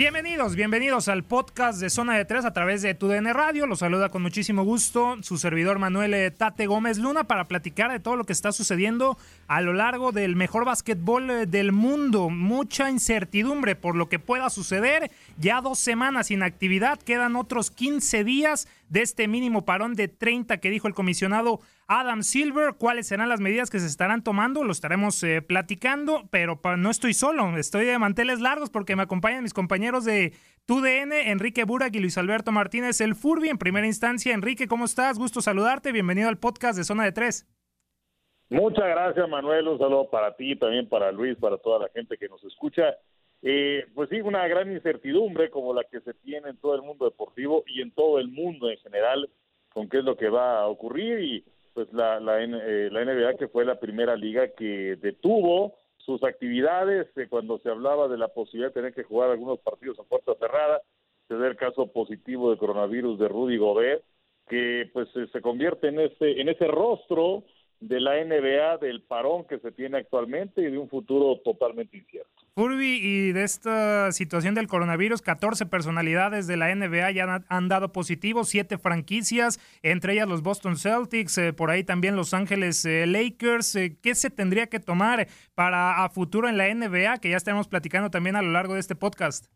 Bienvenidos, bienvenidos al podcast de Zona de Tres a través de TUDN Radio. Los saluda con muchísimo gusto su servidor Manuel eh, Tate Gómez Luna para platicar de todo lo que está sucediendo a lo largo del mejor básquetbol eh, del mundo. Mucha incertidumbre por lo que pueda suceder. Ya dos semanas sin actividad, quedan otros 15 días de este mínimo parón de 30 que dijo el comisionado Adam Silver. ¿Cuáles serán las medidas que se estarán tomando? Lo estaremos eh, platicando, pero no estoy solo, estoy de manteles largos porque me acompañan mis compañeros de TUDN, Enrique Burak y Luis Alberto Martínez, el Furby. En primera instancia, Enrique, ¿cómo estás? Gusto saludarte. Bienvenido al podcast de Zona de Tres. Muchas gracias, Manuel. Un saludo para ti, también para Luis, para toda la gente que nos escucha. Eh, pues sí, una gran incertidumbre como la que se tiene en todo el mundo deportivo y en todo el mundo en general con qué es lo que va a ocurrir y pues la, la, eh, la NBA que fue la primera liga que detuvo sus actividades eh, cuando se hablaba de la posibilidad de tener que jugar algunos partidos a puerta cerrada, se da el caso positivo de coronavirus de Rudy Gobert, que pues eh, se convierte en ese, en ese rostro de la NBA, del parón que se tiene actualmente y de un futuro totalmente incierto. Furby, y de esta situación del coronavirus, 14 personalidades de la NBA ya han, han dado positivo, 7 franquicias, entre ellas los Boston Celtics, eh, por ahí también Los Ángeles eh, Lakers. Eh, ¿Qué se tendría que tomar para a futuro en la NBA? Que ya estaremos platicando también a lo largo de este podcast.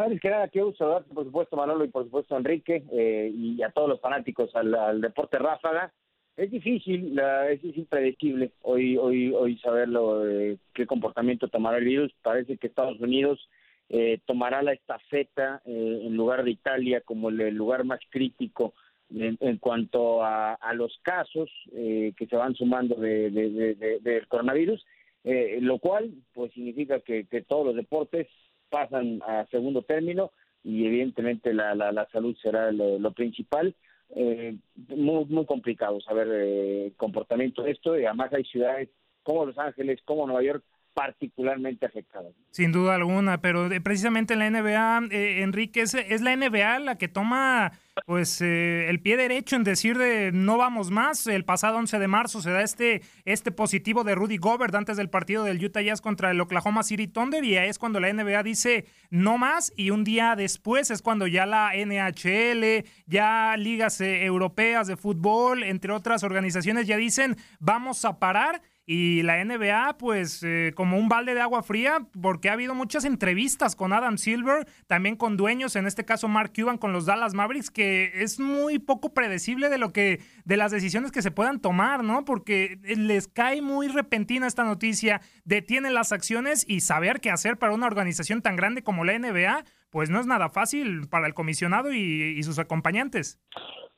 Antes que nada, quiero saludarte, por supuesto, Manolo, y por supuesto, Enrique, eh, y a todos los fanáticos al, al deporte ráfaga. Es difícil, la- es difícil predecible hoy, hoy, hoy saberlo, eh, qué comportamiento tomará el virus. Parece que Estados Unidos eh, tomará la estafeta eh, en lugar de Italia como el, lugar más crítico en, en cuanto a, los casos eh, que se van sumando de, de- de- del coronavirus, eh, lo cual pues significa que, todos los deportes pasan a segundo término y evidentemente la, la, salud será lo principal. Eh, muy, muy complicado saber eh, el comportamiento de esto. Y además hay ciudades como Los Ángeles, como Nueva York, particularmente afectadas. Sin duda alguna, pero precisamente en la NBA, eh, Enrique, es, es, la NBA la que toma pues eh, el pie derecho en decir de no vamos más. El pasado 11 de marzo se da este, este positivo de Rudy Gobert antes del partido del Utah Jazz contra el Oklahoma City Thunder y es cuando la NBA dice no más y un día después es cuando ya la NHL, ya ligas eh, europeas de fútbol, entre otras organizaciones ya dicen vamos a parar y la NBA, pues eh, como un balde de agua fría, porque ha habido muchas entrevistas con Adam Silver, también con dueños, en este caso Mark Cuban con los Dallas Mavericks, que es muy poco predecible de lo que, de las decisiones que se puedan tomar, ¿no? Porque les cae muy repentina esta noticia, detienen las acciones y saber qué hacer para una organización tan grande como la NBA, pues no es nada fácil para el comisionado y, y sus acompañantes.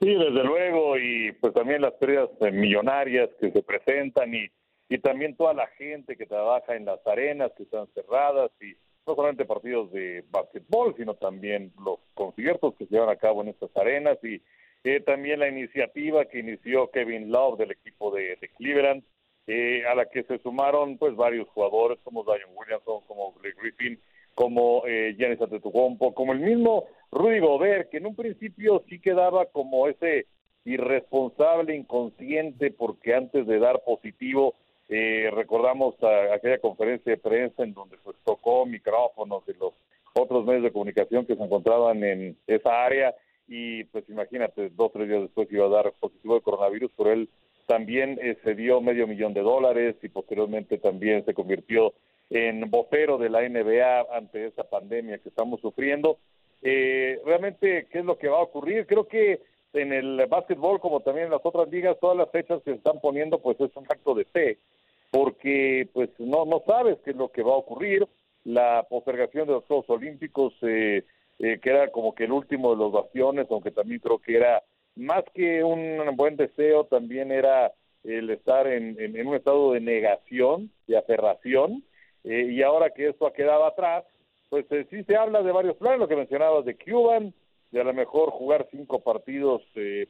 Sí, desde luego, y pues también las pérdidas eh, millonarias que se presentan y y también toda la gente que trabaja en las arenas que están cerradas y no solamente partidos de básquetbol, sino también los conciertos que se llevan a cabo en estas arenas. Y eh, también la iniciativa que inició Kevin Love del equipo de, Cleveland, eh, a la que se sumaron pues varios jugadores como Zion Williamson, como Greg Griffin, como eh, Giannis Antetokounmpo, como el mismo Rudy Gobert, que en un principio sí quedaba como ese irresponsable, inconsciente, porque antes de dar positivo eh, recordamos aquella conferencia de prensa en donde pues tocó micrófonos de los otros medios de comunicación que se encontraban en esa área y pues imagínate, dos tres días después iba a dar positivo de coronavirus, pero él también eh, se dio medio millón de dólares y posteriormente también se convirtió en vocero de la NBA ante esa pandemia que estamos sufriendo. Eh, realmente, ¿qué es lo que va a ocurrir? Creo que en el básquetbol, como también en las otras ligas, todas las fechas que se están poniendo, pues es un acto de fe porque pues no, no sabes qué es lo que va a ocurrir. La postergación de los Juegos Olímpicos, eh, eh, que era como que el último de los bastiones, aunque también creo que era más que un buen deseo, también era el estar en, en, un estado de negación, de aferración, eh, y ahora que esto ha quedado atrás, pues sí se habla de varios planes, lo que mencionabas de Cuban, de a lo mejor jugar cinco partidos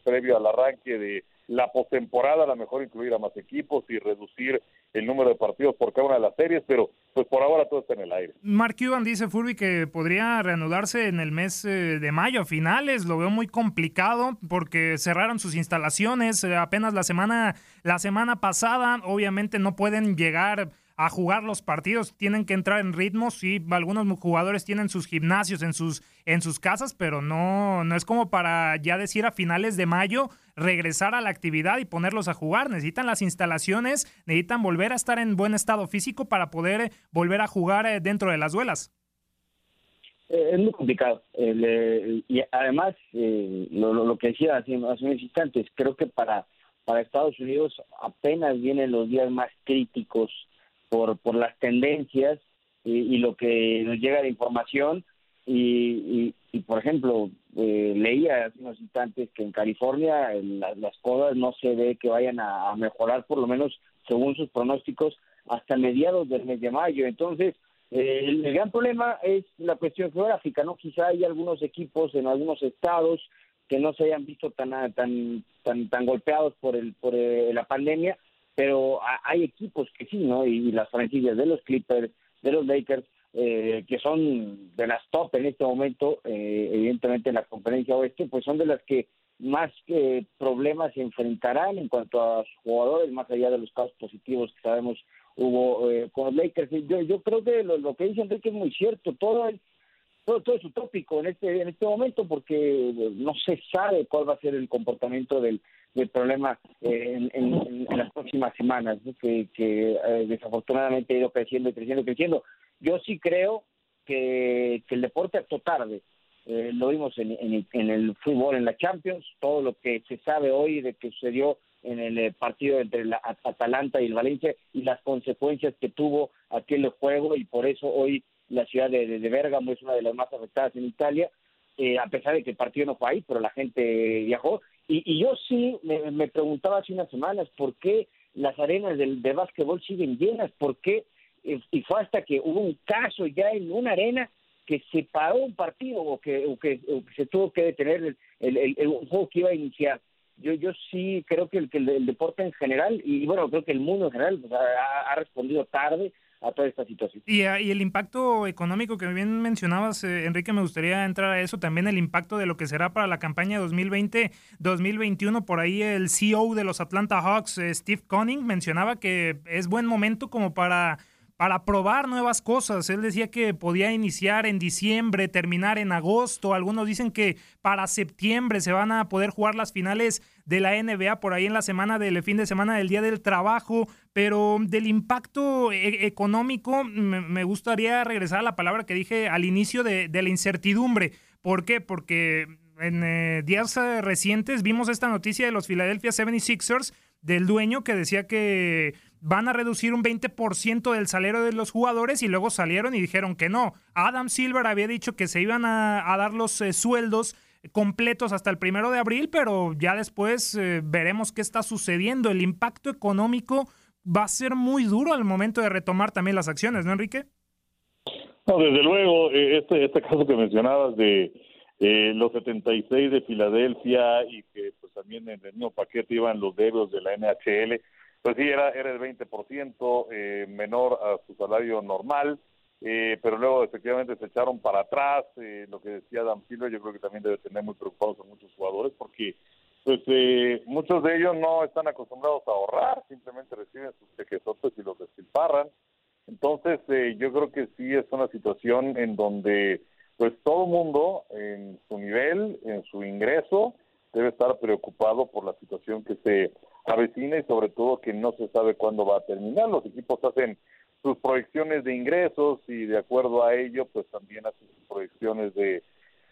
previo al arranque de la postemporada, a lo mejor incluir a más equipos y reducir el número de partidos por cada una de las series, pero pues por ahora todo está en el aire. Mark Cuban dice, Furby, que podría reanudarse en el mes eh, de mayo a finales, lo veo muy complicado porque cerraron sus instalaciones eh, apenas la semana, la semana pasada, obviamente no pueden llegar a jugar los partidos, tienen que entrar en ritmo, sí, algunos jugadores tienen sus gimnasios en sus, en sus casas, pero no, no es como para ya decir a finales de mayo regresar a la actividad y ponerlos a jugar, necesitan las instalaciones, necesitan volver a estar en buen estado físico para poder eh, volver a jugar eh, dentro de las duelas. Eh, es muy complicado. y además, lo, que decía hace, hace unos instantes, creo que para, para Estados Unidos apenas vienen los días más críticos por, por las tendencias y, lo que nos llega de información. Y, y, por ejemplo, eh, leía hace unos instantes que en California las cosas no se ve que vayan a, mejorar, por lo menos según sus pronósticos, hasta mediados del mes de mayo. Entonces, eh, el, gran problema es la cuestión geográfica, ¿no? Quizá hay algunos equipos en algunos estados que no se hayan visto tan tan tan tan golpeados por el por eh, la pandemia pero hay equipos que sí, ¿no? Y, las franquicias de los Clippers, de los Lakers, eh, que son de las top en este momento, eh, evidentemente en la conferencia oeste, pues son de las que más eh, problemas se enfrentarán en cuanto a sus jugadores, más allá de los casos positivos que sabemos hubo con los Lakers. Yo, yo creo que lo, lo que dice Enrique es muy cierto, todo es todo, todo es utópico en este en este momento porque no se sabe cuál va a ser el comportamiento del, del problema eh, en, las próximas semanas, que, eh, desafortunadamente ha ido creciendo y creciendo y creciendo. Yo sí creo que, el deporte actuó tarde. Eh, lo vimos en, el fútbol, en la Champions, todo lo que se sabe hoy de que sucedió en el partido entre la Atalanta y el Valencia y las consecuencias que tuvo aquel juego y por eso hoy la ciudad de, de, Bérgamo es una de las más afectadas en Italia, a pesar de que el partido no fue ahí, pero la gente viajó y, yo sí me, preguntaba hace unas semanas por qué las arenas del, de básquetbol siguen llenas, por qué, eh, y fue hasta que hubo un caso ya en una arena que se paró un partido o que, que, se tuvo que detener el, el, juego que iba a iniciar. Yo, yo sí creo que el, que el, deporte en general, y bueno, creo que el mundo en general pues, ha, respondido tarde a toda esta situación. Y, ah, y el impacto económico que bien mencionabas, eh, Enrique, me gustaría entrar a eso, también el impacto de lo que será para la campaña 2020-2021. Por ahí el CEO de los Atlanta Hawks, eh, Steve Conning, mencionaba que es buen momento como para para probar nuevas cosas. Él decía que podía iniciar en diciembre, terminar en agosto. Algunos dicen que para septiembre se van a poder jugar las finales de la NBA por ahí en la semana del fin de semana del Día del Trabajo. Pero del impacto e-, económico, me gustaría regresar a la palabra que dije al inicio de, la incertidumbre. ¿Por qué? Porque en eh, días eh, recientes vimos esta noticia de los Philadelphia 76ers del dueño que decía que van a reducir un 20% del salario de los jugadores y luego salieron y dijeron que no. Adam Silver había dicho que se iban a, dar los eh, sueldos completos hasta el primero de abril, pero ya después eh, veremos qué está sucediendo. El impacto económico va a ser muy duro al momento de retomar también las acciones, ¿no, Enrique? No, desde luego, eh, este, este caso que mencionabas de los 76 de Filadelfia y que pues también en el mismo paquete iban los dedos de la NHL, pues sí, era, era el 20% eh, menor a su salario normal, eh, pero luego efectivamente se echaron para atrás, eh, lo que decía Dan yo creo que también debe tener muy preocupados a muchos jugadores, porque pues eh, muchos de ellos no están acostumbrados a ahorrar, simplemente reciben sus chequesotes y los despilfarran. Entonces, eh, yo creo que sí es una situación en donde pues todo mundo en su nivel, en su ingreso, debe estar preocupado por la situación que se avecina y sobre todo que no se sabe cuándo va a terminar. Los equipos hacen sus proyecciones de ingresos y de acuerdo a ello pues también hacen sus proyecciones de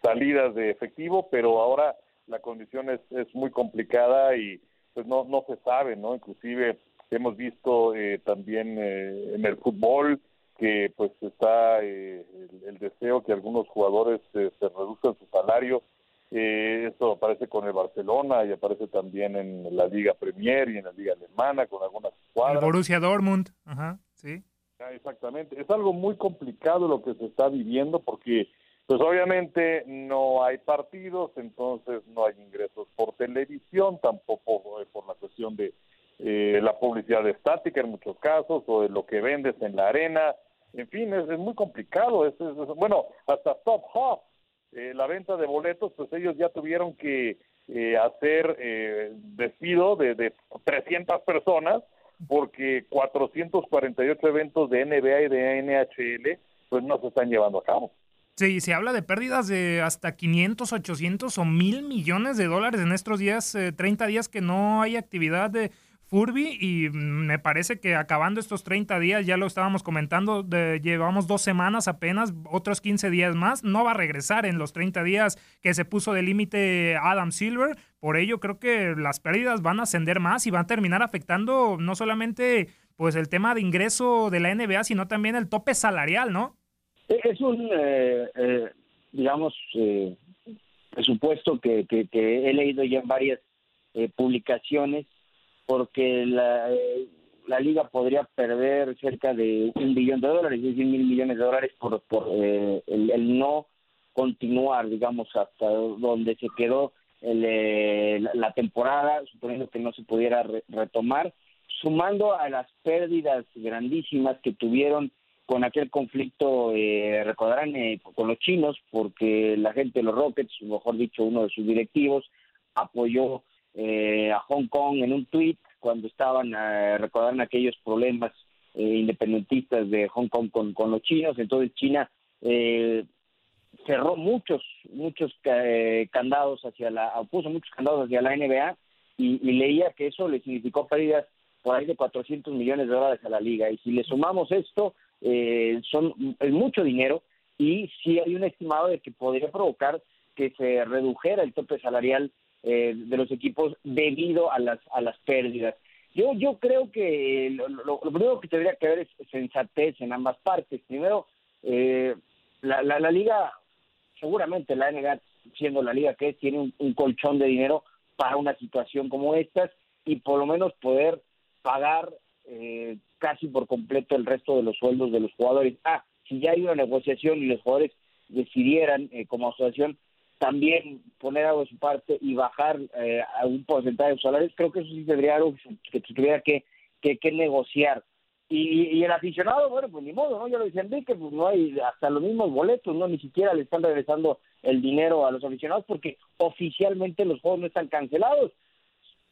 salidas de efectivo, pero ahora la condición es, es muy complicada y pues no, no se sabe, ¿no? Inclusive hemos visto eh, también eh, en el fútbol que pues está eh, el, deseo que algunos jugadores se reduzcan su salario eh, esto aparece con el Barcelona y aparece también en la Liga Premier y en la Liga Alemana con algunas cuadras. El Borussia Dortmund, ajá, sí. Ah, exactamente. Es algo muy complicado lo que se está viviendo porque, pues obviamente no hay partidos, entonces no hay ingresos por televisión, tampoco eh, por la cuestión de eh, la publicidad estática en muchos casos o de lo que vendes en la arena. En fin, es, muy complicado. Es, bueno, hasta Top Hop eh, la venta de boletos, pues ellos ya tuvieron que eh, hacer eh, despido de, de 300 personas porque 448 eventos de NBA y de NHL pues no se están llevando a cabo. Sí, se habla de pérdidas de hasta 500, 800 o mil millones de dólares en estos días, 30 días que no hay actividad de, Furby y me parece que acabando estos 30 días, ya lo estábamos comentando, de, llevamos dos semanas apenas, otros 15 días más, no va a regresar en los 30 días que se puso de límite Adam Silver, por ello creo que las pérdidas van a ascender más y van a terminar afectando no solamente pues el tema de ingreso de la NBA, sino también el tope salarial, ¿no? E-, es un, eh, eh, digamos, eh, presupuesto que, que, que, he leído ya en varias publicaciones porque la, eh, la liga podría perder cerca de un billón de dólares, es decir, mil millones de dólares por, por eh, el, no continuar, digamos, hasta donde se quedó el, eh, la temporada, suponiendo que no se pudiera retomar, sumando a las pérdidas grandísimas que tuvieron con aquel conflicto, eh, recordarán, con los chinos, porque la gente de los Rockets, mejor dicho, uno de sus directivos, apoyó eh, a Hong Kong en un tweet cuando estaban, eh, recordaron aquellos problemas eh, independentistas de Hong Kong con, con los chinos, entonces China eh, cerró muchos, muchos eh, candados hacia la, puso muchos candados hacia la NBA y, leía que eso le significó pérdidas por ahí de 400 millones de dólares a la liga. Y si le sumamos esto, eh, son es mucho dinero y sí hay un estimado de que podría provocar que se redujera el tope salarial eh, de los equipos debido a las a las pérdidas. Yo yo creo que lo, lo, primero que tendría que haber es sensatez en ambas partes. Primero, eh, la, la, liga, seguramente la NBA, siendo la liga que es, tiene un, colchón de dinero para una situación como esta y por lo menos poder pagar eh, casi por completo el resto de los sueldos de los jugadores. Ah, si ya hay una negociación y los jugadores decidieran como asociación también poner algo de su parte y bajar eh, a un porcentaje de salarios, creo que eso sí tendría algo que se tuviera que, que, negociar. Y, y el aficionado, bueno, pues ni modo, ¿no? Ya lo decía Enrique, pues no hay hasta los mismos boletos, ¿no? Ni siquiera le están regresando el dinero a los aficionados porque oficialmente los juegos no están cancelados.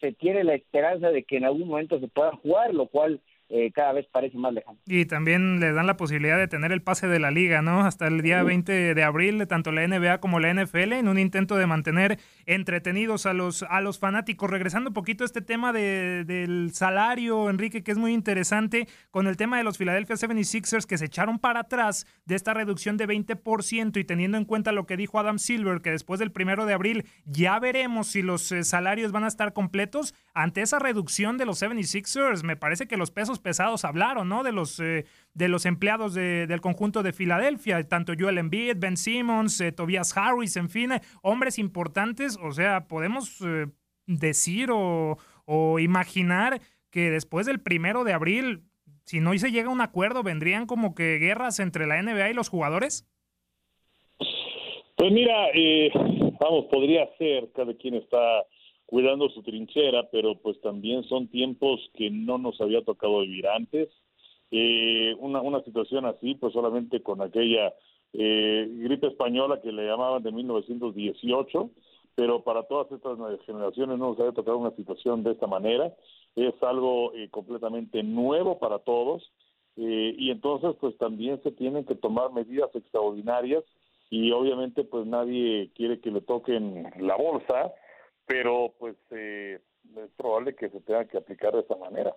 Se tiene la esperanza de que en algún momento se puedan jugar, lo cual eh, cada vez parece más lejano. Y también le dan la posibilidad de tener el pase de la liga, ¿no? Hasta el día 20 de abril, tanto la NBA como la NFL, en un intento de mantener entretenidos a los, a los fanáticos. Regresando un poquito a este tema de, del salario, Enrique, que es muy interesante, con el tema de los Philadelphia 76ers que se echaron para atrás de esta reducción de 20% y teniendo en cuenta lo que dijo Adam Silver, que después del primero de abril ya veremos si los eh, salarios van a estar completos. Ante esa reducción de los 76ers, me parece que los pesos pesados hablaron, ¿no? De los, eh, de los empleados del conjunto de Filadelfia, tanto Joel Embiid, Ben Simmons, eh, Tobias Harris, en fin, eh, hombres importantes. O sea, podemos decir o, o imaginar que después del primero de abril, si no se llega a un acuerdo, vendrían como que guerras entre la NBA y los jugadores. Pues mira, vamos, podría ser, cada quien está cuidando su trinchera, pero pues también son tiempos que no nos había tocado vivir antes. Eh, una, una situación así, pues solamente con aquella eh, gripe española que le llamaban de 1918, pero para todas estas generaciones no nos había tocado una situación de esta manera. Es algo eh, completamente nuevo para todos y entonces pues también se tienen que tomar medidas extraordinarias y obviamente pues nadie quiere que le toquen la bolsa pero pues eh, es probable que se tenga que aplicar de esa manera.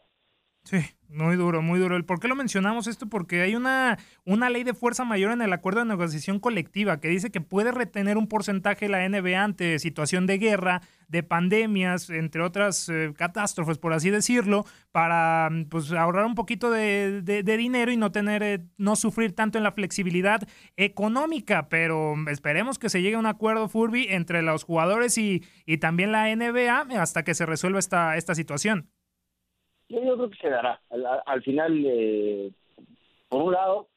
Sí, muy duro, muy duro. ¿Por qué lo mencionamos esto? Porque hay una, una ley de fuerza mayor en el acuerdo de negociación colectiva que dice que puede retener un porcentaje la NBA ante situación de guerra, de pandemias, entre otras eh, catástrofes, por así decirlo, para pues, ahorrar un poquito de, dinero y no tener, eh, no sufrir tanto en la flexibilidad económica. Pero esperemos que se llegue a un acuerdo, Furby, entre los jugadores y, y también la NBA hasta que se resuelva esta, esta situación. Yo, creo que se dará. Al, final, eh, por un lado,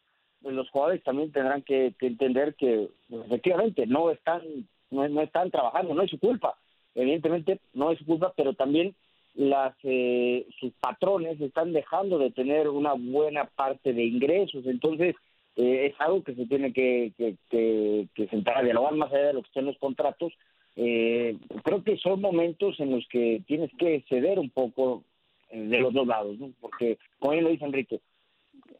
pues, los jugadores también tendrán que, entender que pues, efectivamente no están, no, están trabajando, no es su culpa. Evidentemente no es su culpa, pero también las eh, sus patrones están dejando de tener una buena parte de ingresos. Entonces, eh, es algo que se tiene que, que, que, sentar a dialogar más allá de lo que estén los contratos. creo que son momentos en los que tienes que ceder un poco de los dos lados, ¿no? porque como bien lo dice Enrique,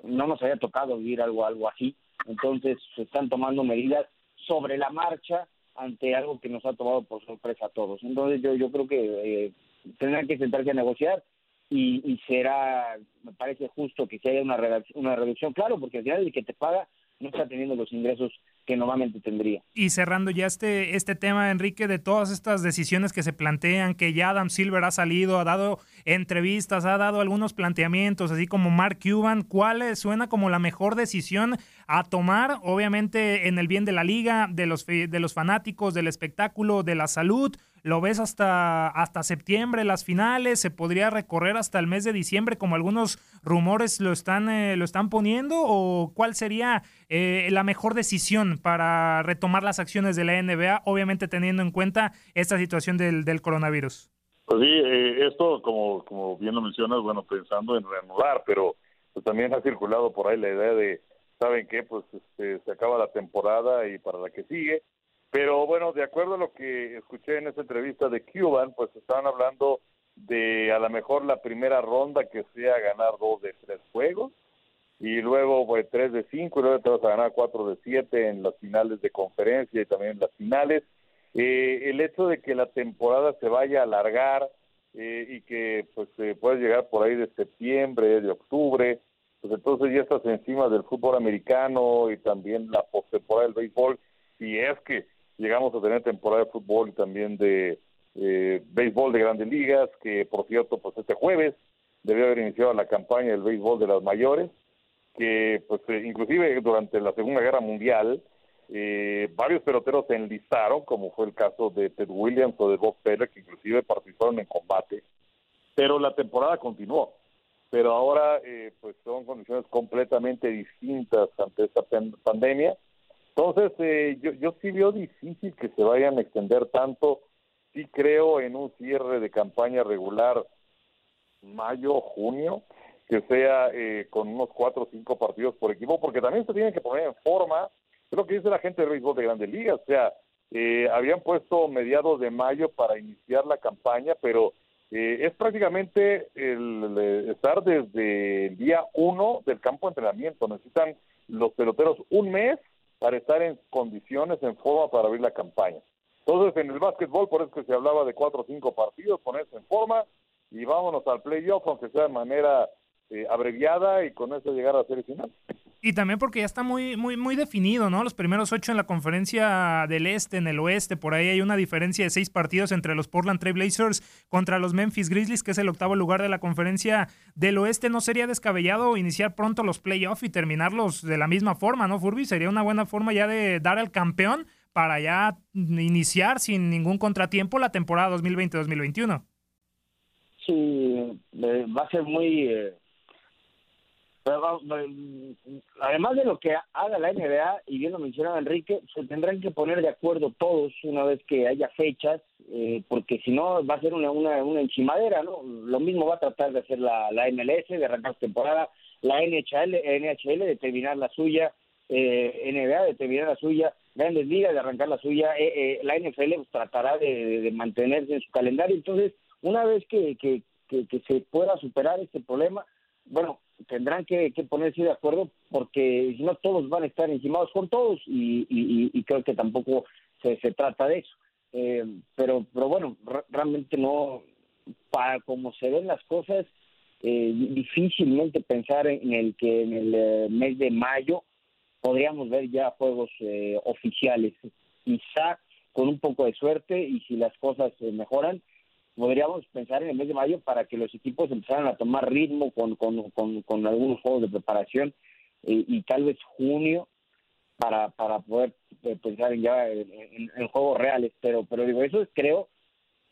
no nos había tocado vivir algo, algo así, entonces se están tomando medidas sobre la marcha ante algo que nos ha tomado por sorpresa a todos. Entonces yo, yo creo que eh, tendrán que sentarse a negociar y, y, será, me parece justo que se haya una, una reducción, claro, porque al final el que te paga no está teniendo los ingresos que normalmente tendría. Y cerrando ya este, este tema, Enrique, de todas estas decisiones que se plantean, que ya Adam Silver ha salido, ha dado entrevistas, ha dado algunos planteamientos, así como Mark Cuban, ¿cuál suena como la mejor decisión a tomar? Obviamente en el bien de la liga, de los, de los fanáticos, del espectáculo, de la salud, lo ves hasta, hasta septiembre las finales, se podría recorrer hasta el mes de diciembre como algunos rumores lo están, eh, lo están poniendo o cuál sería eh, la mejor decisión para retomar las acciones de la NBA, obviamente teniendo en cuenta esta situación del, del coronavirus. Pues sí, eh, esto como, como bien lo mencionas, bueno, pensando en reanudar, pero pues también ha circulado por ahí la idea de, ¿saben qué? Pues este, se acaba la temporada y para la que sigue, pero bueno, de acuerdo a lo que escuché en esa entrevista de Cuban, pues estaban hablando de a lo mejor la primera ronda que sea ganar dos de tres juegos y luego pues tres de cinco y luego te vas a ganar cuatro de siete en las finales de conferencia y también en las finales. Eh, el hecho de que la temporada se vaya a alargar eh, y que pues se pueda llegar por ahí de septiembre, de octubre, pues entonces ya estás encima del fútbol americano y también la postemporada del béisbol, y es que llegamos a tener temporada de fútbol y también de eh, béisbol de grandes ligas, que por cierto, pues este jueves debió haber iniciado la campaña del béisbol de las mayores, que pues eh, inclusive durante la Segunda Guerra Mundial eh, varios peloteros se enlistaron, como fue el caso de Ted Williams o de Bob Feller, que inclusive participaron en combate, pero la temporada continuó. Pero ahora eh, pues son condiciones completamente distintas ante esta pandemia entonces, eh, yo, yo sí veo difícil que se vayan a extender tanto. Sí creo en un cierre de campaña regular mayo, junio, que sea eh, con unos cuatro o cinco partidos por equipo, porque también se tienen que poner en forma, es lo que dice la gente del béisbol de Grandes Ligas, o sea, eh, habían puesto mediados de mayo para iniciar la campaña, pero eh, es prácticamente el, el estar desde el día uno del campo de entrenamiento, necesitan los peloteros un mes para estar en condiciones, en forma para abrir la campaña. Entonces, en el básquetbol, por eso que se hablaba de cuatro o cinco partidos, ponerse en forma y vámonos al playoff, aunque sea de manera eh, abreviada y con eso llegar a la serie final. Y también porque ya está muy, muy, muy definido, ¿no? Los primeros ocho en la conferencia del este, en el oeste, por ahí hay una diferencia de seis partidos entre los Portland Trail Blazers contra los Memphis Grizzlies, que es el octavo lugar de la conferencia del oeste. ¿No sería descabellado iniciar pronto los playoffs y terminarlos de la misma forma, ¿no, Furby? Sería una buena forma ya de dar al campeón para ya iniciar sin ningún contratiempo la temporada 2020-2021. Sí, eh, va a ser muy... Eh, además de lo que haga la NBA, y bien lo mencionaba Enrique, se tendrán que poner de acuerdo todos una vez que haya fechas, eh, porque si no va a ser una, una, una enchimadera, ¿no? Lo mismo va a tratar de hacer la, la MLS, de arrancar temporada, la NHL, NHL de terminar la suya, eh, NBA de terminar la suya, Grandes Ligas de arrancar la suya, eh, eh, la NFL pues, tratará de, de, mantenerse en su calendario. Entonces, una vez que, que, que, que se pueda superar este problema, bueno, tendrán que, que, ponerse de acuerdo porque si no todos van a estar encimados con todos y, y, creo que tampoco se, se trata de eso. Eh, pero, pero bueno, realmente no, para como se ven las cosas, eh, difícilmente pensar en el que en el eh, mes de mayo podríamos ver ya juegos eh, oficiales. Quizá con un poco de suerte y si las cosas eh, mejoran, podríamos pensar en el mes de mayo para que los equipos empezaran a tomar ritmo con, con, con, con algunos juegos de preparación eh, y tal vez junio para, para poder eh, pensar en ya en, juegos reales. Pero, pero digo, eso es, creo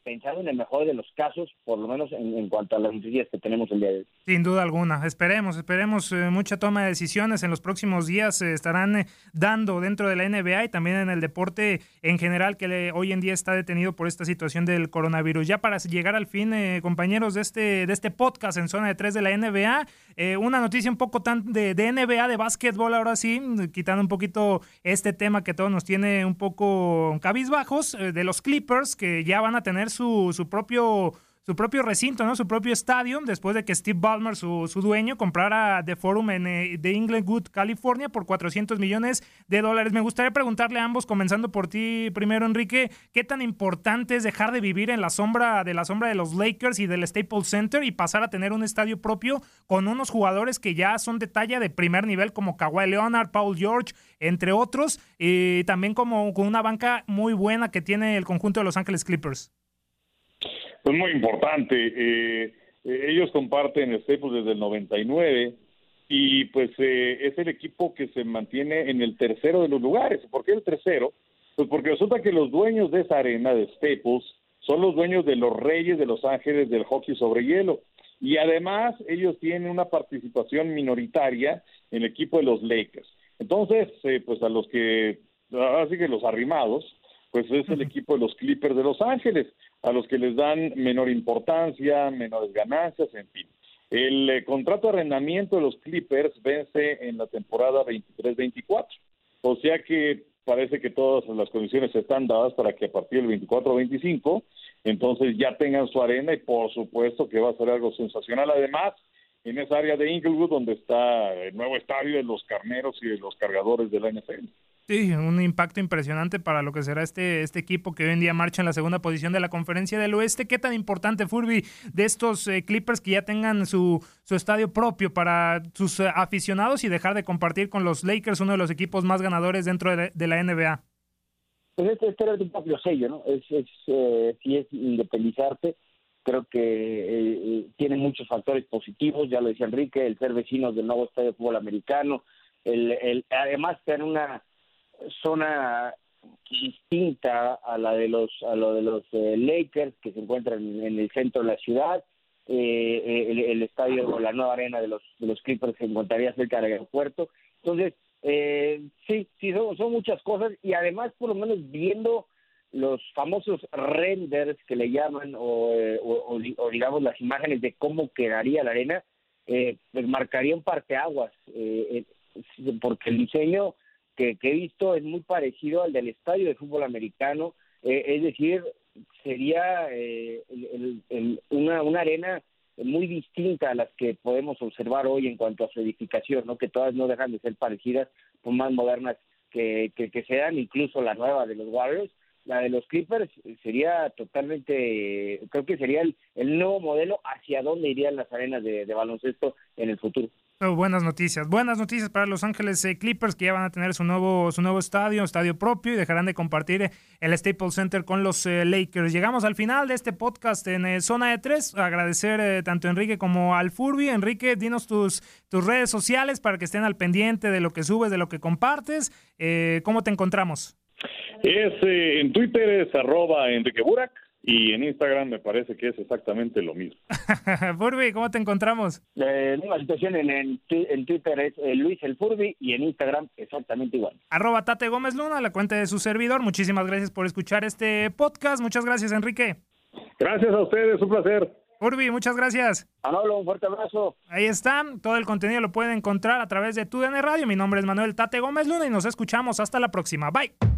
pensando en el mejor de los casos, por lo menos en, en, cuanto a las noticias que tenemos el día de hoy. Sin duda alguna. Esperemos, esperemos eh, mucha toma de decisiones en los próximos días se estarán eh, dando dentro de la NBA y también en el deporte en general que hoy en día está detenido por esta situación del coronavirus. Ya para llegar al fin, eh, compañeros de este, de este podcast en zona de tres de la NBA, una noticia un poco tan de, de NBA, de básquetbol ahora sí, quitando un poquito este tema que todos nos tiene un poco cabizbajos, de los Clippers que ya van a tener su, propio su propio recinto, ¿no? Su propio estadio, después de que Steve Ballmer, su, su dueño, comprara The Forum en eh, de Inglewood, California, por 400 millones de dólares. Me gustaría preguntarle a ambos, comenzando por ti primero, Enrique, ¿qué tan importante es dejar de vivir en la sombra de la sombra de los Lakers y del Staples Center y pasar a tener un estadio propio con unos jugadores que ya son de talla de primer nivel como Kawhi Leonard, Paul George, entre otros, y también como con una banca muy buena que tiene el conjunto de Los Ángeles Clippers? Es muy importante. Eh, eh, ellos comparten el Staples desde el 99 y pues eh, es el equipo que se mantiene en el tercero de los lugares. ¿Por qué el tercero? Pues porque resulta que los dueños de esa arena de Staples son los dueños de los Reyes de Los Ángeles del hockey sobre hielo. Y además ellos tienen una participación minoritaria en el equipo de los Lakers. Entonces, eh, pues a los que, así que los arrimados, pues es el equipo de los Clippers de Los Ángeles a los que les dan menor importancia, menores ganancias, en fin. El eh, contrato de arrendamiento de los Clippers vence en la temporada 23-24, o sea que parece que todas las condiciones están dadas para que a partir del 24-25 entonces ya tengan su arena y por supuesto que va a ser algo sensacional. Además, en esa área de Inglewood donde está el nuevo estadio de los carneros y de los cargadores de la NFL. Sí, un impacto impresionante para lo que será este, este equipo que hoy en día marcha en la segunda posición de la conferencia del oeste. ¿Qué tan importante, Furby, de estos eh, Clippers que ya tengan su, su estadio propio para sus eh, aficionados y dejar de compartir con los Lakers, uno de los equipos más ganadores dentro de, la NBA? Pues este, este era un poco sello, ¿no? Es, es, eh, si es independizarte, creo que eh, tiene muchos factores positivos, ya lo decía Enrique, el ser vecinos del nuevo estadio de fútbol americano, el, el además tener una zona distinta a la de los a lo de los eh, Lakers que se encuentran en, el centro de la ciudad. Eh, el, el, estadio o la nueva arena de los de los Clippers se encontraría cerca del aeropuerto. Entonces eh, sí sí son, son muchas cosas. Y además por lo menos viendo los famosos renders que le llaman o, o, o, o digamos las imágenes de cómo quedaría la arena eh, pues marcaría un parteaguas, eh, eh, porque el diseño que, he visto es muy parecido al del estadio de fútbol americano, eh, es decir, sería una, una arena muy distinta a las que podemos observar hoy en cuanto a su edificación, ¿no? que todas no dejan de ser parecidas, son más modernas que, que, que sean, incluso la nueva de los Warriors, la de los Clippers sería totalmente, creo que sería el, nuevo modelo hacia dónde irían las arenas de, baloncesto en el futuro. Buenas noticias, buenas noticias para Los Ángeles eh, Clippers que ya van a tener su nuevo, su nuevo estadio, estadio propio y dejarán de compartir el Staples Center con los eh, Lakers. Llegamos al final de este podcast en eh, Zona de Tres. Agradecer tanto a Enrique como al Furby. Enrique, dinos tus, tus redes sociales para que estén al pendiente de lo que subes, de lo que compartes. ¿Cómo te encontramos? Es, eh, en Twitter es arroba Enrique Burak y en Instagram me parece que es exactamente lo mismo. Furby, ¿cómo te encontramos? La misma situación en, en, Twitter es eh, Luis el Furby y en Instagram exactamente igual. Arroba Tate Gómez Luna, la cuenta de su servidor. Muchísimas gracias por escuchar este podcast. Muchas gracias, Enrique. Gracias a ustedes, un placer. Furby, muchas gracias. Manolo, un fuerte abrazo. Ahí están, todo el contenido lo pueden encontrar a través de TUDN Radio. Mi nombre es Manuel Tate Gómez Luna y nos escuchamos hasta la próxima. Bye.